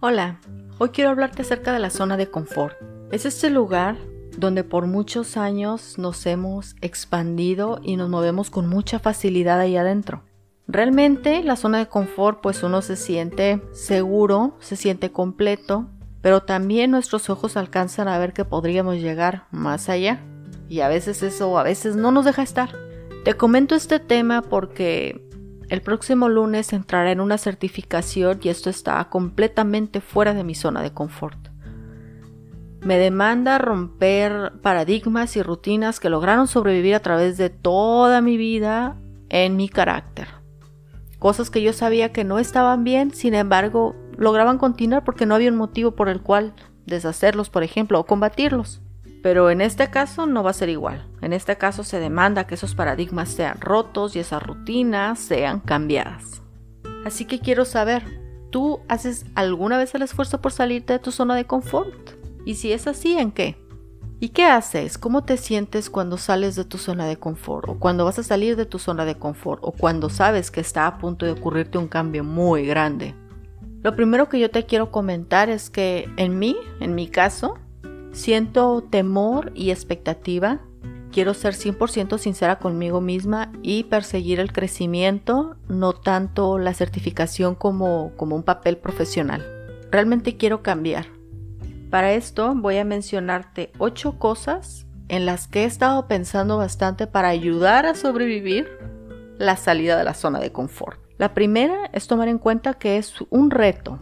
Hola, hoy quiero hablarte acerca de la zona de confort. Es este lugar donde por muchos años nos hemos expandido y nos movemos con mucha facilidad ahí adentro. Realmente la zona de confort pues uno se siente seguro, se siente completo, pero también nuestros ojos alcanzan a ver que podríamos llegar más allá. Y a veces eso a veces no nos deja estar. Te comento este tema porque el próximo lunes entraré en una certificación y esto está completamente fuera de mi zona de confort. Me demanda romper paradigmas y rutinas que lograron sobrevivir a través de toda mi vida en mi carácter. Cosas que yo sabía que no estaban bien, sin embargo, lograban continuar porque no había un motivo por el cual deshacerlos, por ejemplo, o combatirlos. Pero en este caso no va a ser igual. En este caso se demanda que esos paradigmas sean rotos y esas rutinas sean cambiadas. Así que quiero saber, ¿tú haces alguna vez el esfuerzo por salirte de tu zona de confort? Y si es así, ¿en qué? ¿Y qué haces? ¿Cómo te sientes cuando sales de tu zona de confort? ¿O cuando vas a salir de tu zona de confort? ¿O cuando sabes que está a punto de ocurrirte un cambio muy grande? Lo primero que yo te quiero comentar es que en mí, en mi caso, Siento temor y expectativa. Quiero ser 100% sincera conmigo misma y perseguir el crecimiento, no tanto la certificación como, como un papel profesional. Realmente quiero cambiar. Para esto voy a mencionarte 8 cosas en las que he estado pensando bastante para ayudar a sobrevivir la salida de la zona de confort. La primera es tomar en cuenta que es un reto.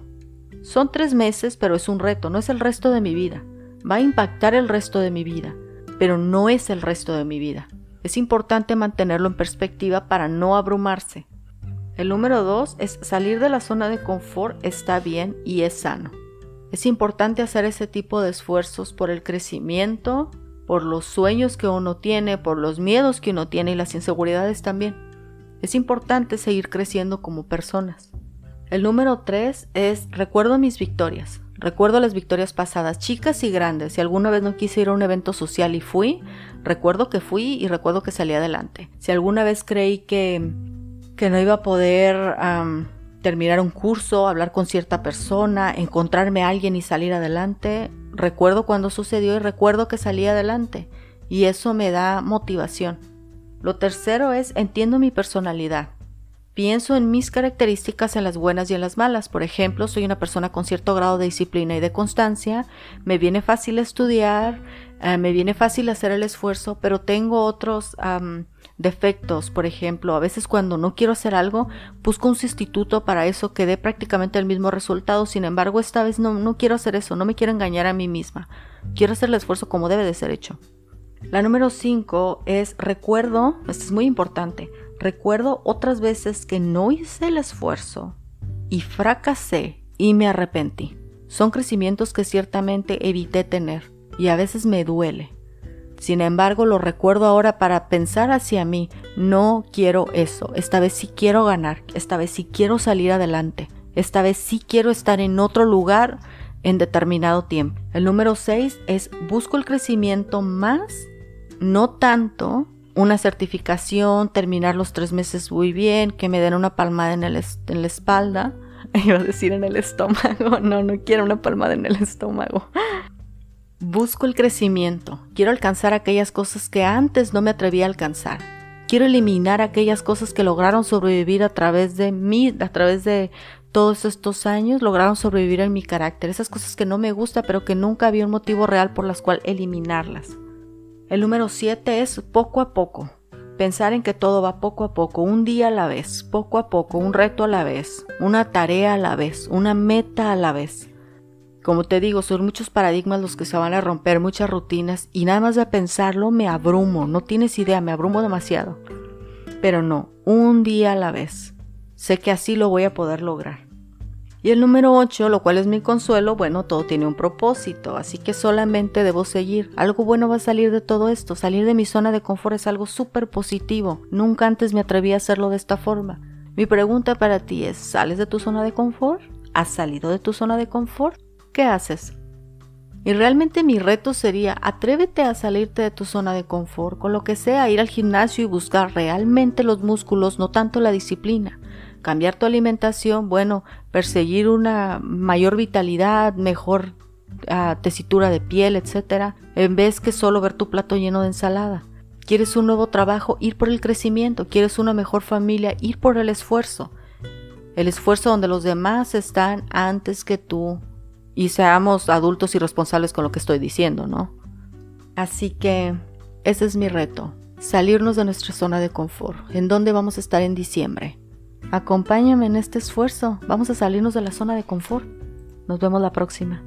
Son tres meses, pero es un reto, no es el resto de mi vida va a impactar el resto de mi vida, pero no es el resto de mi vida. Es importante mantenerlo en perspectiva para no abrumarse. El número dos es salir de la zona de confort está bien y es sano. Es importante hacer ese tipo de esfuerzos por el crecimiento, por los sueños que uno tiene, por los miedos que uno tiene y las inseguridades también. Es importante seguir creciendo como personas. El número tres es recuerdo mis victorias. Recuerdo las victorias pasadas, chicas y grandes. Si alguna vez no quise ir a un evento social y fui, recuerdo que fui y recuerdo que salí adelante. Si alguna vez creí que, que no iba a poder terminar un curso, hablar con cierta persona, encontrarme a alguien y salir adelante, recuerdo cuando sucedió y recuerdo que salí adelante. Y eso me da motivación. Lo tercero es entiendo mi personalidad. Pienso en mis características en las buenas y en las malas. Por ejemplo, soy una persona con cierto grado de disciplina y de constancia. Me viene fácil estudiar, eh, me viene fácil hacer el esfuerzo, pero tengo otros defectos. Por ejemplo, a veces cuando no quiero hacer algo, busco un sustituto para eso que dé prácticamente el mismo resultado. Sin embargo, esta vez no, no quiero hacer eso, no me quiero engañar a mí misma. Quiero hacer el esfuerzo como debe de ser hecho. La número 5 es recuerdo, esto es muy importante, Recuerdo otras veces que no hice el esfuerzo y fracasé y me arrepentí. Son crecimientos que ciertamente evité tener y a veces me duele. Sin embargo, lo recuerdo ahora para pensar hacia mí, no quiero eso, esta vez sí quiero ganar, esta vez sí quiero salir adelante, esta vez sí quiero estar en otro lugar en determinado tiempo. El número 6 es busco el crecimiento más, no tanto una certificación, terminar los tres meses muy bien, que me den una palmada en, el en la espalda. Iba a decir en el estómago. No, no quiero una palmada en el estómago. Busco el crecimiento. Quiero alcanzar aquellas cosas que antes no me atreví a alcanzar. Quiero eliminar aquellas cosas que lograron sobrevivir a través de mí, a través de todos estos años, lograron sobrevivir en mi carácter. Esas cosas que no me gusta, pero que nunca había un motivo real por las cuales eliminarlas. El número 7 es poco a poco. Pensar en que todo va poco a poco, un día a la vez, poco a poco, un reto a la vez, una tarea a la vez, una meta a la vez. Como te digo, son muchos paradigmas los que se van a romper, muchas rutinas, y nada más de pensarlo me abrumo, no tienes idea, me abrumo demasiado. Pero no, un día a la vez. Sé que así lo voy a poder lograr. Y el número 8, lo cual es mi consuelo, bueno, todo tiene un propósito, así que solamente debo seguir. Algo bueno va a salir de todo esto. Salir de mi zona de confort es algo súper positivo. Nunca antes me atreví a hacerlo de esta forma. Mi pregunta para ti es, ¿sales de tu zona de confort? ¿Has salido de tu zona de confort? ¿Qué haces? Y realmente mi reto sería, atrévete a salirte de tu zona de confort, con lo que sea, ir al gimnasio y buscar realmente los músculos, no tanto la disciplina. Cambiar tu alimentación, bueno, perseguir una mayor vitalidad, mejor uh, tesitura de piel, etcétera, en vez que solo ver tu plato lleno de ensalada. ¿Quieres un nuevo trabajo? Ir por el crecimiento. ¿Quieres una mejor familia? Ir por el esfuerzo. El esfuerzo donde los demás están antes que tú. Y seamos adultos y responsables con lo que estoy diciendo, ¿no? Así que ese es mi reto. Salirnos de nuestra zona de confort. ¿En dónde vamos a estar en diciembre? Acompáñame en este esfuerzo. Vamos a salirnos de la zona de confort. Nos vemos la próxima.